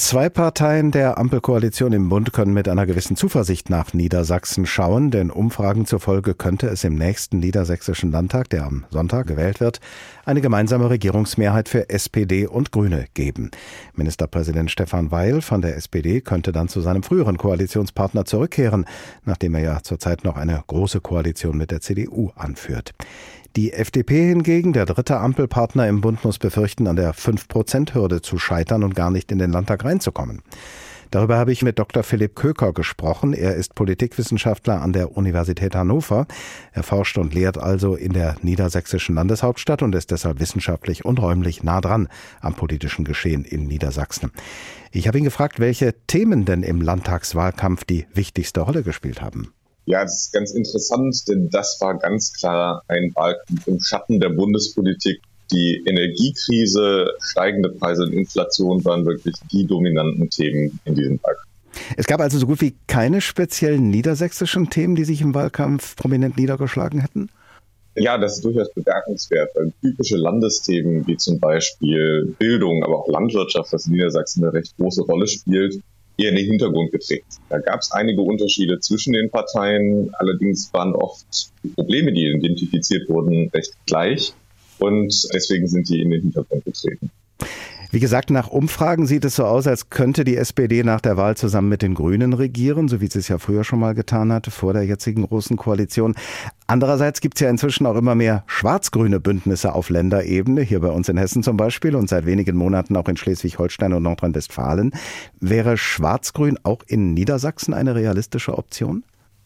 Zwei Parteien der Ampelkoalition im Bund können mit einer gewissen Zuversicht nach Niedersachsen schauen, denn Umfragen zufolge könnte es im nächsten Niedersächsischen Landtag, der am Sonntag gewählt wird, eine gemeinsame Regierungsmehrheit für SPD und Grüne geben. Ministerpräsident Stefan Weil von der SPD könnte dann zu seinem früheren Koalitionspartner zurückkehren, nachdem er ja zurzeit noch eine große Koalition mit der CDU anführt. Die FDP hingegen, der dritte Ampelpartner im Bund, muss befürchten, an der 5-Prozent-Hürde zu scheitern und gar nicht in den Landtag reinzukommen. Darüber habe ich mit Dr. Philipp Köker gesprochen. Er ist Politikwissenschaftler an der Universität Hannover. Er forscht und lehrt also in der niedersächsischen Landeshauptstadt und ist deshalb wissenschaftlich und räumlich nah dran am politischen Geschehen in Niedersachsen. Ich habe ihn gefragt, welche Themen denn im Landtagswahlkampf die wichtigste Rolle gespielt haben. Ja, das ist ganz interessant, denn das war ganz klar ein Wahlkampf im Schatten der Bundespolitik. Die Energiekrise, steigende Preise und Inflation waren wirklich die dominanten Themen in diesem Wahlkampf. Es gab also so gut wie keine speziellen niedersächsischen Themen, die sich im Wahlkampf prominent niedergeschlagen hätten? Ja, das ist durchaus bemerkenswert, weil typische Landesthemen wie zum Beispiel Bildung, aber auch Landwirtschaft, was in Niedersachsen eine recht große Rolle spielt, eher in den Hintergrund gedrängt. Da gab es einige Unterschiede zwischen den Parteien, allerdings waren oft die Probleme, die identifiziert wurden, recht gleich und deswegen sind die in den Hintergrund getreten. Wie gesagt, nach Umfragen sieht es so aus, als könnte die SPD nach der Wahl zusammen mit den Grünen regieren, so wie sie es ja früher schon mal getan hatte, vor der jetzigen großen Koalition. Andererseits gibt es ja inzwischen auch immer mehr schwarz-grüne Bündnisse auf Länderebene, hier bei uns in Hessen zum Beispiel und seit wenigen Monaten auch in Schleswig-Holstein und Nordrhein-Westfalen. Wäre schwarz-grün auch in Niedersachsen eine realistische Option?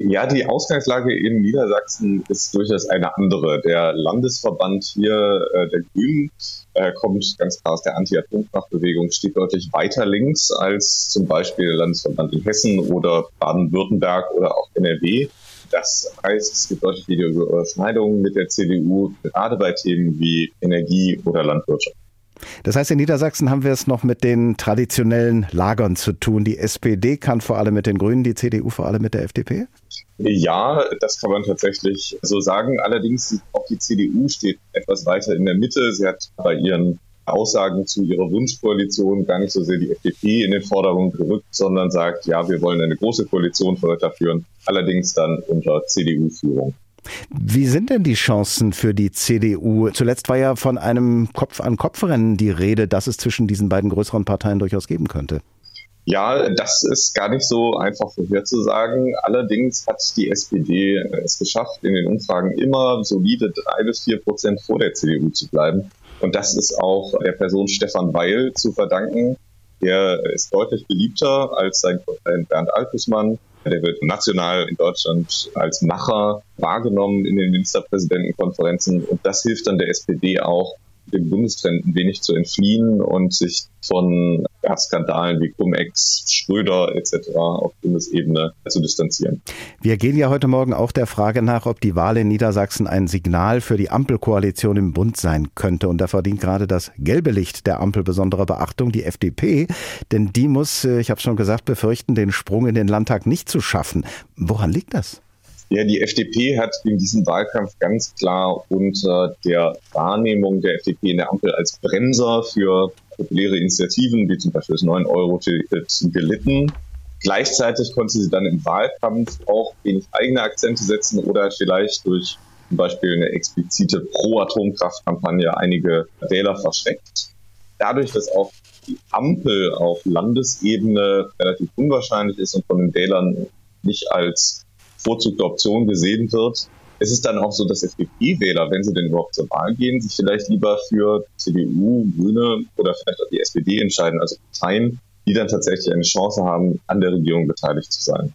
Ja, die Ausgangslage in Niedersachsen ist durchaus eine andere. Der Landesverband hier, äh, der Grünen, äh, kommt ganz klar aus der Anti-Atomkraftbewegung, steht deutlich weiter links als zum Beispiel der Landesverband in Hessen oder Baden-Württemberg oder auch NRW. Das heißt, es gibt deutlich viele Überschneidungen mit der CDU, gerade bei Themen wie Energie oder Landwirtschaft. Das heißt, in Niedersachsen haben wir es noch mit den traditionellen Lagern zu tun. Die SPD kann vor allem mit den Grünen, die CDU vor allem mit der FDP? Ja, das kann man tatsächlich so sagen. Allerdings auch die CDU steht etwas weiter in der Mitte. Sie hat bei ihren Aussagen zu ihrer Wunschkoalition gar nicht so sehr die FDP in den Vordergrund gerückt, sondern sagt, ja, wir wollen eine große Koalition weiterführen, allerdings dann unter CDU-Führung. Wie sind denn die Chancen für die CDU? Zuletzt war ja von einem Kopf-an-Kopf-Rennen die Rede, dass es zwischen diesen beiden größeren Parteien durchaus geben könnte. Ja, das ist gar nicht so einfach vorherzusagen. Allerdings hat die SPD es geschafft, in den Umfragen immer solide drei bis vier Prozent vor der CDU zu bleiben. Und das ist auch der Person Stefan Weil zu verdanken. Der ist deutlich beliebter als sein Konkurrent Bernd Altusmann. Der wird national in Deutschland als Macher wahrgenommen in den Ministerpräsidentenkonferenzen. Und das hilft dann der SPD auch, dem Bundestrend ein wenig zu entfliehen und sich von ja, Skandalen wie Cum-Ex, Schröder etc. auf Bundesebene zu distanzieren. Wir gehen ja heute Morgen auch der Frage nach, ob die Wahl in Niedersachsen ein Signal für die Ampelkoalition im Bund sein könnte. Und da verdient gerade das gelbe Licht der Ampel besondere Beachtung, die FDP. Denn die muss, äh, ich habe schon gesagt, befürchten, den Sprung in den Landtag nicht zu schaffen. Woran liegt das? Ja, die FDP hat in diesem Wahlkampf ganz klar unter der Wahrnehmung der FDP in der Ampel als Bremser für populäre Initiativen, wie zum Beispiel das 9-Euro-Ticket, gelitten. Gleichzeitig konnte sie dann im Wahlkampf auch wenig eigene Akzente setzen oder vielleicht durch zum Beispiel eine explizite Pro-Atomkraft-Kampagne einige Wähler verschreckt. Dadurch, dass auch die Ampel auf Landesebene relativ unwahrscheinlich ist und von den Wählern nicht als bevorzugte Option gesehen wird. Es ist dann auch so, dass FDP-Wähler, wenn sie denn überhaupt zur Wahl gehen, sich vielleicht lieber für CDU, Grüne oder vielleicht auch die SPD entscheiden, also Parteien, die dann tatsächlich eine Chance haben, an der Regierung beteiligt zu sein.